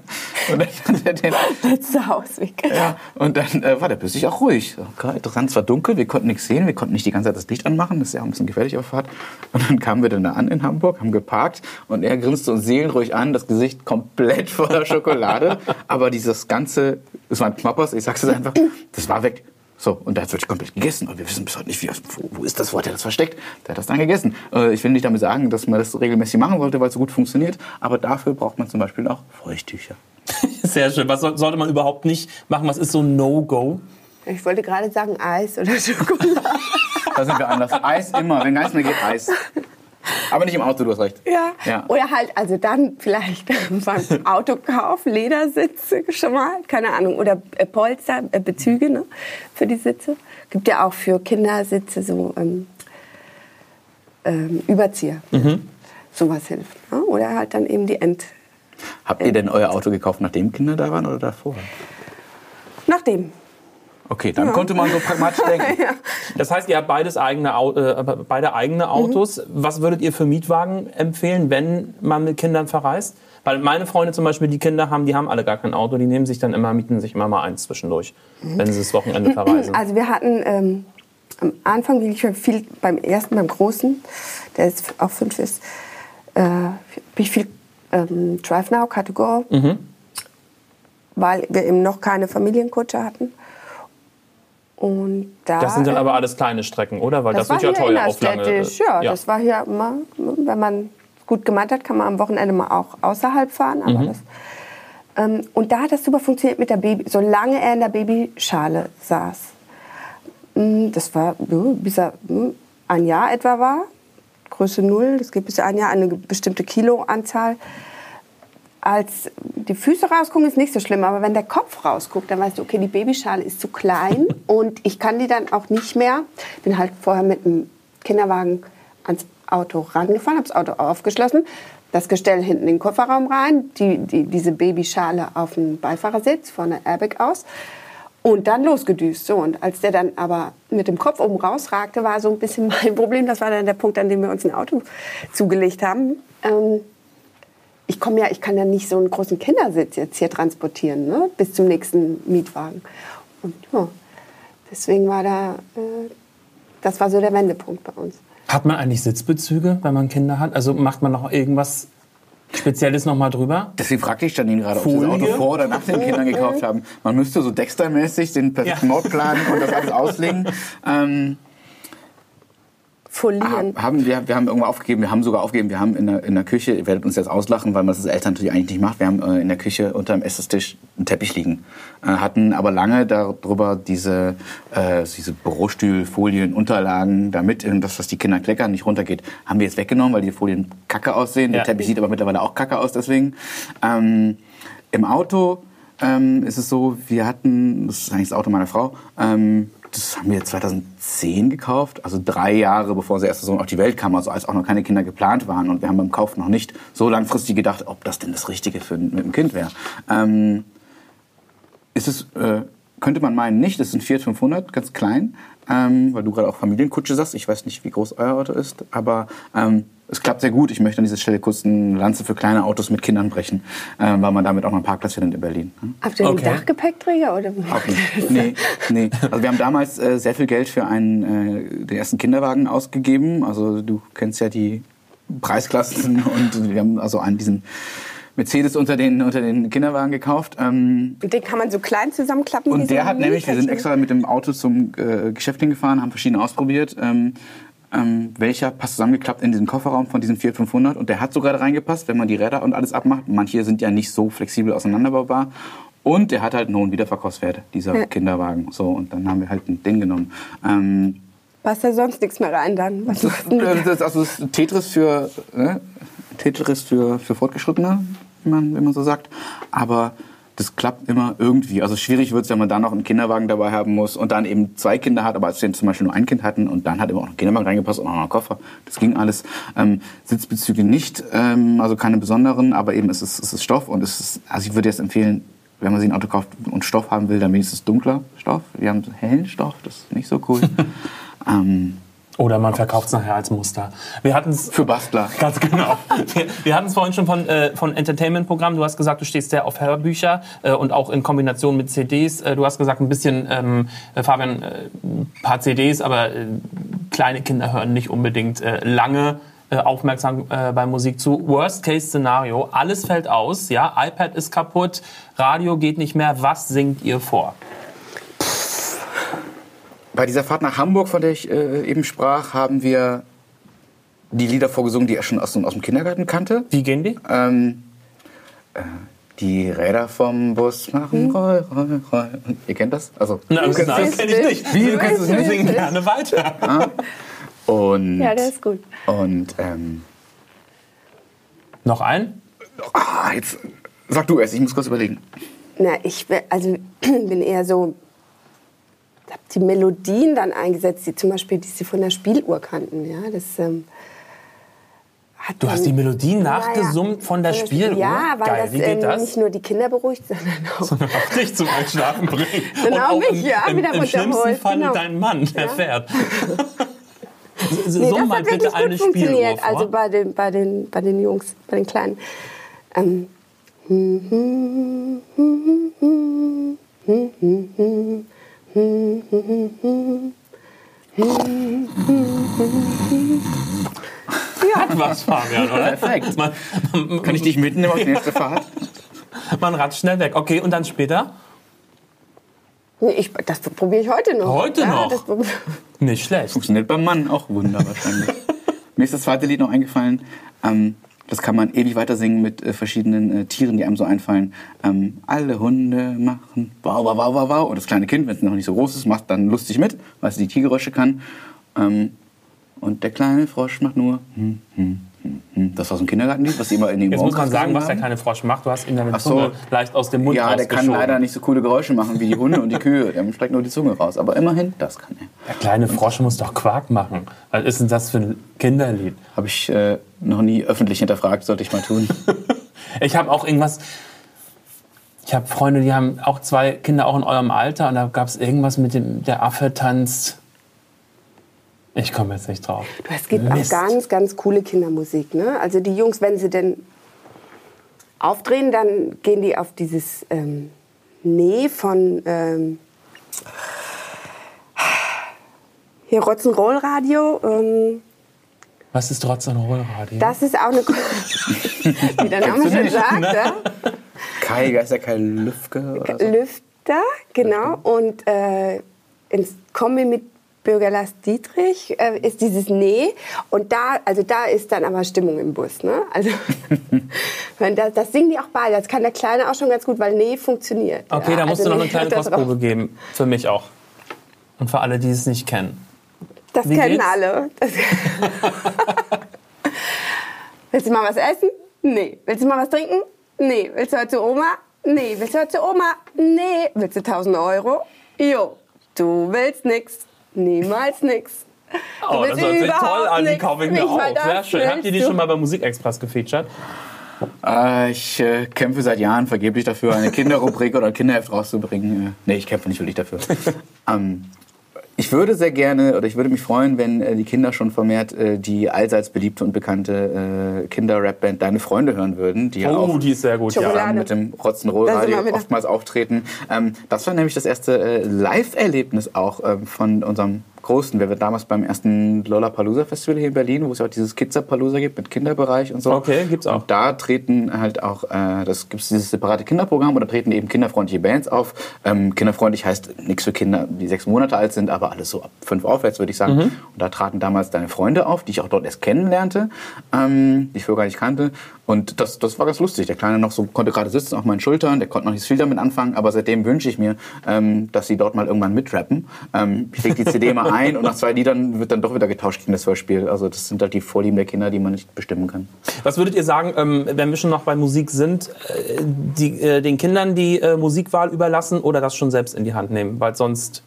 dann hat er den letzte Hausweg. Ja, und dann äh, war der plötzlich auch ruhig. Okay, interessant, es war dunkel, wir konnten nichts sehen. Wir konnten nicht die ganze Zeit das Licht anmachen. Das ist ja auch ein bisschen gefährlich auf Fahrt. Und dann kamen wir dann da an in Hamburg, haben geparkt. Und er grinste uns seelenruhig an, das Gesicht komplett voller Schokolade. Aber dieses ganze es waren Knoppers, ich sag's es einfach, das war weg. So, und der hat es wirklich komplett gegessen. Und wir wissen bis heute nicht, wie, wo, wo ist das, wo hat er das versteckt? Der hat das dann gegessen. Äh, ich will nicht damit sagen, dass man das regelmäßig machen sollte, weil es so gut funktioniert. Aber dafür braucht man zum Beispiel auch Feuchttücher. Sehr schön. Was sollte man überhaupt nicht machen? Was ist so No-Go? Ich wollte gerade sagen Eis oder Schokolade. da sind wir anders. Eis immer. Wenn gar nichts mehr geht, Eis. Aber nicht im Auto, du hast recht. Ja. ja. Oder halt, also dann vielleicht beim Autokauf Ledersitze schon mal, keine Ahnung. Oder äh, Polster, äh, Bezüge ne, für die Sitze. Gibt ja auch für Kindersitze so ähm, ähm, Überzieher. Mhm. Sowas hilft. Ne? Oder halt dann eben die End. Habt ihr denn euer Auto gekauft, nachdem Kinder da waren oder davor? Nachdem. Okay, dann ja. konnte man so pragmatisch denken. ja. Das heißt, ihr habt beides eigene, äh, beide eigene Autos. Mhm. Was würdet ihr für Mietwagen empfehlen, wenn man mit Kindern verreist? Weil meine Freunde zum Beispiel, die Kinder haben, die haben alle gar kein Auto, die nehmen sich dann immer, mieten sich immer mal eins zwischendurch, mhm. wenn sie das Wochenende verreisen. Also wir hatten ähm, am Anfang wirklich viel beim ersten, beim Großen, der jetzt auch fünf ist, äh, ich viel ähm, Drive Now, Car2Go, mhm. weil wir eben noch keine Familienkutsche hatten. Und da, das sind dann aber alles kleine Strecken, oder? Weil das, das wird ja teuer auf lange. Ja, ja, das war hier immer, wenn man gut gemeint hat, kann man am Wochenende mal auch außerhalb fahren. Aber mhm. das, ähm, und da hat das super funktioniert mit der Baby, solange er in der Babyschale saß. Mm, das war, bis er mm, ein Jahr etwa war, Größe null, das geht bis ein Jahr eine bestimmte Kiloanzahl als die Füße rausgucken, ist nicht so schlimm. Aber wenn der Kopf rausguckt, dann weißt du, okay, die Babyschale ist zu klein und ich kann die dann auch nicht mehr. Bin halt vorher mit dem Kinderwagen ans Auto rangefahren, habe das Auto aufgeschlossen, das Gestell hinten in den Kofferraum rein, die, die, diese Babyschale auf dem Beifahrersitz, vorne Airbag aus und dann losgedüst. So, und als der dann aber mit dem Kopf oben rausragte, war so ein bisschen mein Problem. Das war dann der Punkt, an dem wir uns ein Auto zugelegt haben. Ähm, ich komme ja, ich kann ja nicht so einen großen Kindersitz jetzt hier transportieren, ne? bis zum nächsten Mietwagen. Und ja, deswegen war da, äh, das war so der Wendepunkt bei uns. Hat man eigentlich Sitzbezüge, wenn man Kinder hat? Also macht man noch irgendwas Spezielles nochmal drüber? Deswegen fragte ich dann ihn gerade, ob sie das Auto vor oder nach den Kindern gekauft haben. Man müsste so Dexter-mäßig den perfekten ja. Mord planen und das alles auslegen. Ähm, folieren. Haben wir, wir haben irgendwo aufgegeben, wir haben sogar aufgegeben, wir haben in der, in der Küche, ihr werdet uns jetzt auslachen, weil man das als Eltern natürlich eigentlich nicht macht, wir haben äh, in der Küche unter dem Esstisch einen Teppich liegen. Äh, hatten aber lange darüber diese, äh, diese Bürostühlfolien, Unterlagen, damit das, was die Kinder kleckern, nicht runtergeht, haben wir jetzt weggenommen, weil die Folien kacke aussehen. Ja. Der Teppich sieht aber mittlerweile auch kacke aus, deswegen. Ähm, Im Auto ähm, ist es so, wir hatten, das ist eigentlich das Auto meiner Frau, ähm, das haben wir 2010 gekauft, also drei Jahre bevor der erste Sohn auf die Welt kam, also als auch noch keine Kinder geplant waren. Und wir haben beim Kauf noch nicht so langfristig gedacht, ob das denn das Richtige für mit dem Kind wäre. Ähm, ist es, äh, könnte man meinen, nicht. Das ist ein Fiat 500, ganz klein, ähm, weil du gerade auch Familienkutsche sagst. Ich weiß nicht, wie groß euer Auto ist, aber ähm, es klappt sehr gut. Ich möchte an dieser Stelle kurz eine Lanze für kleine Autos mit Kindern brechen, äh, weil man damit auch noch einen Parkplatz findet in Berlin. Ne? Habt ihr okay. einen Dachgepäckträger? Oder? Auch nicht. Nee, nee. Also wir haben damals äh, sehr viel Geld für einen, äh, den ersten Kinderwagen ausgegeben. Also du kennst ja die Preisklassen und wir haben also einen diesen Mercedes unter den, unter den Kinderwagen gekauft. Ähm, und den kann man so klein zusammenklappen? Und der hat nämlich, wir sind extra mit dem Auto zum äh, Geschäft hingefahren, haben verschiedene ausprobiert. Ähm, ähm, welcher passt zusammengeklappt in diesen Kofferraum von diesem Fiat 500 und der hat sogar da reingepasst, wenn man die Räder und alles abmacht. Manche sind ja nicht so flexibel auseinanderbaubar. Und der hat halt einen hohen Wiederverkaufswert, dieser ja. Kinderwagen. So, und dann haben wir halt den genommen. Ähm, Passt da sonst nichts mehr rein dann? Was das, das, also das Tetris für, ne? Tetris für, für Fortgeschrittene, man, wie man so sagt. Aber das klappt immer irgendwie. Also schwierig wird es, wenn man dann noch einen Kinderwagen dabei haben muss und dann eben zwei Kinder hat, aber als wir zum Beispiel nur ein Kind hatten und dann hat immer auch noch ein Kinderwagen reingepasst und auch noch ein Koffer, das ging alles. Ähm, Sitzbezüge nicht, ähm, also keine besonderen, aber eben es ist, es ist Stoff und es ist, also ich würde jetzt empfehlen, wenn man sich ein Auto kauft und Stoff haben will, dann wenigstens dunkler Stoff. Wir haben hellen Stoff, das ist nicht so cool. ähm, oder man verkauft es nachher als Muster. Wir hatten es für Bastler. Ganz genau. Wir, wir hatten es vorhin schon von, äh, von Entertainment-Programmen. Du hast gesagt, du stehst sehr auf Hörbücher äh, und auch in Kombination mit CDs. Äh, du hast gesagt, ein bisschen, ähm, äh, Fabian, äh, ein paar CDs, aber äh, kleine Kinder hören nicht unbedingt lange aufmerksam bei Musik zu. Worst-Case-Szenario, alles fällt aus, ja, iPad ist kaputt, Radio geht nicht mehr. Was singt ihr vor? Bei dieser Fahrt nach Hamburg, von der ich äh, eben sprach, haben wir die Lieder vorgesungen, die er schon aus, aus dem Kindergarten kannte. Wie gehen die? Ähm, äh, die Räder vom Bus machen hm. Roll, Roll, Roll. Ihr kennt das? Also, Nein, das kenne ich nicht. Wie, du kennst es nicht? Singen gerne weiter. Ah. Und, ja, der ist gut. Und, ähm, Noch ein? Ah, jetzt sag du es, ich muss kurz überlegen. Na, ich also, bin eher so habe die Melodien dann eingesetzt, die zum Beispiel, die sie von der Spieluhr kannten. Ja, das, ähm, du hast die Melodien nachgesummt ja, von der Spieluhr? Ja, weil Geil. das, Wie geht ähm, das nicht nur die Kinder beruhigt, sondern auch, sondern auch dich zum Einschlafen bringt. Sondern auch mich, ja, im, wieder im, im schlimmsten Fall genau. dein Mann, der ja. fährt. so nee, das hat bitte eine funktioniert, vor. Also bei den, bei, den, bei den Jungs, bei den Kleinen. Ähm. Ja. Was, Fabian, oder? Perfekt. Man, man, Kann ich dich mitnehmen auf die nächste Fahrt? Man ratscht schnell weg. Okay, und dann später? Ich, das probiere ich heute noch. Heute ja, noch? Nicht schlecht. Funktioniert beim Mann auch Wunder wahrscheinlich. Mir ist das zweite Lied noch eingefallen. Ähm, das kann man ewig weiter singen mit äh, verschiedenen äh, Tieren, die einem so einfallen. Ähm, alle Hunde machen wow, wow, wow, wow, wow. Und das kleine Kind, wenn es noch nicht so groß ist, macht dann lustig mit, weil es die Tiergeräusche kann. Ähm, und der kleine Frosch macht nur hm, hm, das war so ein Kindergartenlied, was immer in den Jetzt muss man sagen, was der kleine Frosch macht. Du hast ihn dann mit so. Zunge leicht aus dem Mund Ja, der kann leider nicht so coole Geräusche machen wie die Hunde und die Kühe. Der streckt nur die Zunge raus. Aber immerhin, das kann er. Der kleine Frosch muss doch Quark machen. Was ist denn das für ein Kinderlied? Habe ich äh, noch nie öffentlich hinterfragt, sollte ich mal tun. ich habe auch irgendwas... Ich habe Freunde, die haben auch zwei Kinder auch in eurem Alter und da gab es irgendwas mit dem, der Affe tanzt ich komme jetzt nicht drauf. Du, es gibt Mist. auch ganz, ganz coole Kindermusik. Ne? Also die Jungs, wenn sie denn aufdrehen, dann gehen die auf dieses ähm, Nee von ähm, hier Rock'n'Roll-Radio. Ähm, Was ist Rock'n'Roll-Radio? Das ist auch eine... Wie der Name schon sagt. Ja? Kai, ist ja kein Lüfke oder so? Lüfter, genau. Und äh, ins Kombi mit Bürgerlass Dietrich äh, ist dieses Nee. Und da, also da ist dann aber Stimmung im Bus. Ne? Also das, das singen die auch beide. Das kann der Kleine auch schon ganz gut, weil Nee funktioniert. Okay, ja. da musst also du noch eine kleine Kostprobe geben. Für mich auch. Und für alle, die es nicht kennen. Das Wie kennen geht's? alle. Willst du mal was essen? Nee. Willst du mal was trinken? Nee. Willst du heute zu Oma? Nee. Willst du heute zu Oma? Nee. Willst du 1000 Euro? Jo. Du willst nix. Niemals nix. Oh, das hört sich toll an, die kaufe ich mir auch. Sehr schön. Habt ihr die schon mal bei Musikexpress gefeatured? Äh, ich äh, kämpfe seit Jahren vergeblich dafür, eine Kinderrubrik oder ein Kinderheft rauszubringen. Äh, nee, ich kämpfe nicht wirklich dafür. ähm, ich würde sehr gerne oder ich würde mich freuen, wenn äh, die Kinder schon vermehrt äh, die allseits beliebte und bekannte äh, Kinder-Rap-Band Deine Freunde hören würden, die oh, ja auch die ist sehr gut, ja. mit dem Rock'n'Roll-Radio oftmals auftreten. Ähm, das war nämlich das erste äh, Live-Erlebnis auch ähm, von unserem großen. Wir waren damals beim ersten Lollapalooza Festival hier in Berlin, wo es auch dieses Kidzapalooza gibt mit Kinderbereich und so. Okay, gibt's auch. Und da treten halt auch, äh, das gibt's dieses separate Kinderprogramm und da treten eben kinderfreundliche Bands auf. Ähm, kinderfreundlich heißt nichts für Kinder, die sechs Monate alt sind, aber alles so ab fünf aufwärts, würde ich sagen. Mhm. Und da traten damals deine Freunde auf, die ich auch dort erst kennenlernte, ähm, die ich vorher gar nicht kannte. Und das, das war ganz lustig. Der Kleine noch so konnte gerade sitzen auf meinen Schultern, der konnte noch nicht viel damit anfangen, aber seitdem wünsche ich mir, ähm, dass sie dort mal irgendwann mitrappen. Ähm, ich leg die CD mal Nein, und nach zwei Liedern wird dann doch wieder getauscht gegen das Hörspiel. Also das sind halt die Vorlieben der Kinder, die man nicht bestimmen kann. Was würdet ihr sagen, ähm, wenn wir schon noch bei Musik sind, äh, die, äh, den Kindern die äh, Musikwahl überlassen oder das schon selbst in die Hand nehmen, weil sonst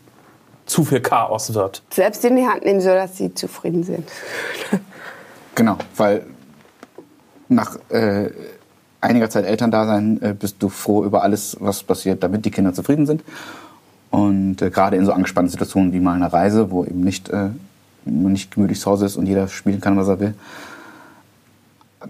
zu viel Chaos wird? Selbst in die Hand nehmen, sodass sie zufrieden sind. Genau, weil nach äh, einiger Zeit Elterndasein äh, bist du froh über alles, was passiert, damit die Kinder zufrieden sind. Und äh, gerade in so angespannten Situationen wie mal eine Reise, wo eben nicht, äh, nicht gemütlich zu Hause ist und jeder spielen kann, was er will.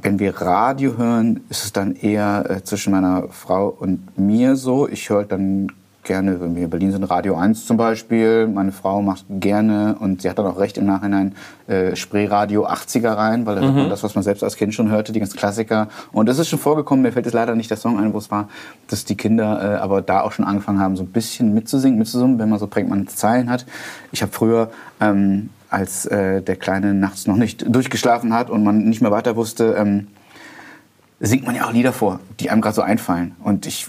Wenn wir Radio hören, ist es dann eher äh, zwischen meiner Frau und mir so. Ich höre dann gerne, wenn wir in Berlin sind, Radio 1 zum Beispiel. Meine Frau macht gerne, und sie hat dann auch recht im Nachhinein, äh, Spreeradio 80er rein, weil da hört man mhm. das, was man selbst als Kind schon hörte, die ganzen Klassiker. Und es ist schon vorgekommen, mir fällt jetzt leider nicht der Song ein, wo es war, dass die Kinder äh, aber da auch schon angefangen haben, so ein bisschen mitzusingen, mitzusummen, wenn man so prägnante Zeilen hat. Ich habe früher... Ähm, als äh, der Kleine nachts noch nicht durchgeschlafen hat und man nicht mehr weiter wusste, ähm, singt man ja auch Lieder vor, die einem gerade so einfallen. Und ich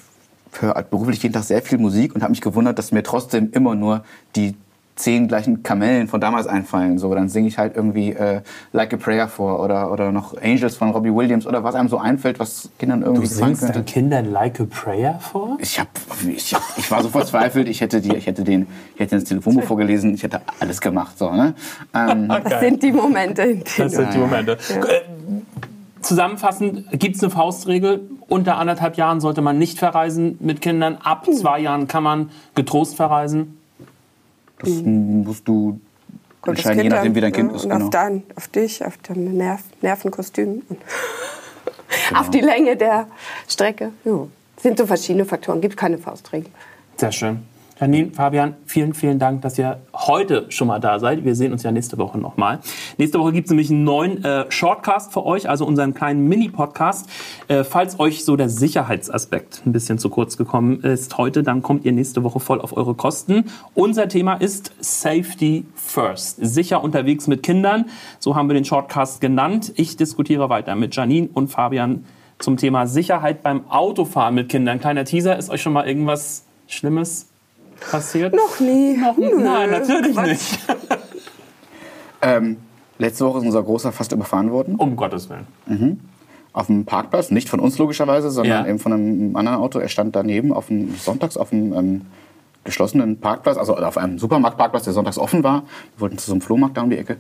höre beruflich jeden Tag sehr viel Musik und habe mich gewundert, dass mir trotzdem immer nur die zehn gleichen Kamellen von damals einfallen. So, dann singe ich halt irgendwie äh, Like a Prayer vor oder, oder noch Angels von Robbie Williams oder was einem so einfällt, was Kindern irgendwie du könnte. Du Kindern Like a Prayer vor? Ich, hab, ich, hab, ich war so verzweifelt, ich hätte, die, ich, hätte den, ich hätte das Telefonbuch vorgelesen, ich hätte alles gemacht. So, ne? ähm, das sind die Momente. Das sind die Momente. Ja. Zusammenfassend, gibt es eine Faustregel? Unter anderthalb Jahren sollte man nicht verreisen mit Kindern. Ab hm. zwei Jahren kann man getrost verreisen. Das hm. musst du Kommt entscheiden, je nachdem, wie dein Kind ja, ist. Und genau. auf, dein, auf dich, auf deine Nerv, Nervenkostüm. Genau. Auf die Länge der Strecke. Ja. Das sind so verschiedene Faktoren. Gibt keine Faustregel. Sehr schön. Janine, Fabian, vielen, vielen Dank, dass ihr heute schon mal da seid. Wir sehen uns ja nächste Woche nochmal. Nächste Woche gibt es nämlich einen neuen äh, Shortcast für euch, also unseren kleinen Mini-Podcast. Äh, falls euch so der Sicherheitsaspekt ein bisschen zu kurz gekommen ist heute, dann kommt ihr nächste Woche voll auf eure Kosten. Unser Thema ist Safety First. Sicher unterwegs mit Kindern. So haben wir den Shortcast genannt. Ich diskutiere weiter mit Janine und Fabian zum Thema Sicherheit beim Autofahren mit Kindern. Kleiner Teaser, ist euch schon mal irgendwas Schlimmes passiert? Noch nie. Noch, nein, natürlich Quatsch. nicht. ähm, letzte Woche ist unser Großer fast überfahren worden. Um Gottes Willen. Mhm. Auf dem Parkplatz, nicht von uns logischerweise, sondern ja. eben von einem anderen Auto. Er stand daneben auf dem Sonntags auf einem ähm, geschlossenen Parkplatz, also auf einem Supermarktparkplatz, der sonntags offen war. Wir wollten zu so einem Flohmarkt da um die Ecke.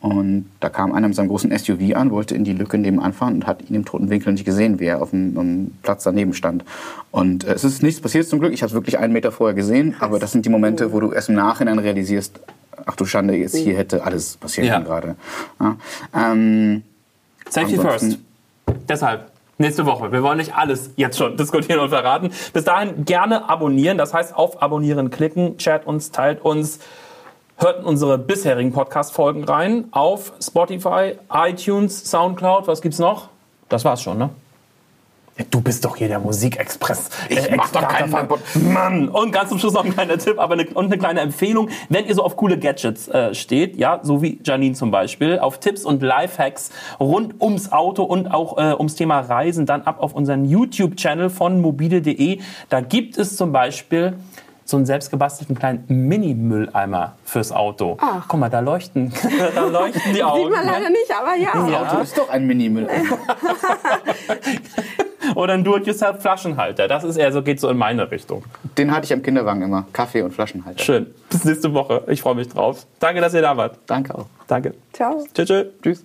Und da kam einer mit seinem großen SUV an, wollte in die Lücke nebenan fahren und hat ihn im toten Winkel nicht gesehen, wie er auf dem, dem Platz daneben stand. Und äh, es ist nichts passiert zum Glück. Ich habe es wirklich einen Meter vorher gesehen. Aber das sind die Momente, wo du erst im Nachhinein realisierst, ach du Schande, jetzt hier hätte alles passieren ja. gerade. Ja. Ähm, Safety first. Deshalb nächste Woche. Wir wollen nicht alles jetzt schon diskutieren und verraten. Bis dahin gerne abonnieren. Das heißt, auf Abonnieren klicken, chat uns, teilt uns. Hört unsere bisherigen Podcast-Folgen rein auf Spotify, iTunes, Soundcloud. Was gibt's noch? Das war's schon, ne? Ja, du bist doch hier der Musikexpress. Ich äh, mach doch keinen Fall. Mann! Und ganz zum Schluss noch ein kleiner Tipp, aber eine, und eine kleine Empfehlung. Wenn ihr so auf coole Gadgets äh, steht, ja, so wie Janine zum Beispiel, auf Tipps und Lifehacks rund ums Auto und auch äh, ums Thema Reisen, dann ab auf unseren YouTube-Channel von mobile.de. Da gibt es zum Beispiel so einen selbstgebastelten kleinen Mini-Mülleimer fürs Auto. Ach. Guck mal, da leuchten, da leuchten die Augen. Sieht man leider nicht, aber ja. ja. Auto ist doch ein Mini-Mülleimer. Oder ein Do-it-yourself-Flaschenhalter. Das ist eher so, geht so in meine Richtung. Den hatte ich am Kinderwagen immer. Kaffee und Flaschenhalter. Schön. Bis nächste Woche. Ich freue mich drauf. Danke, dass ihr da wart. Danke auch. Danke. Ciao. Tschüss. Tschüss.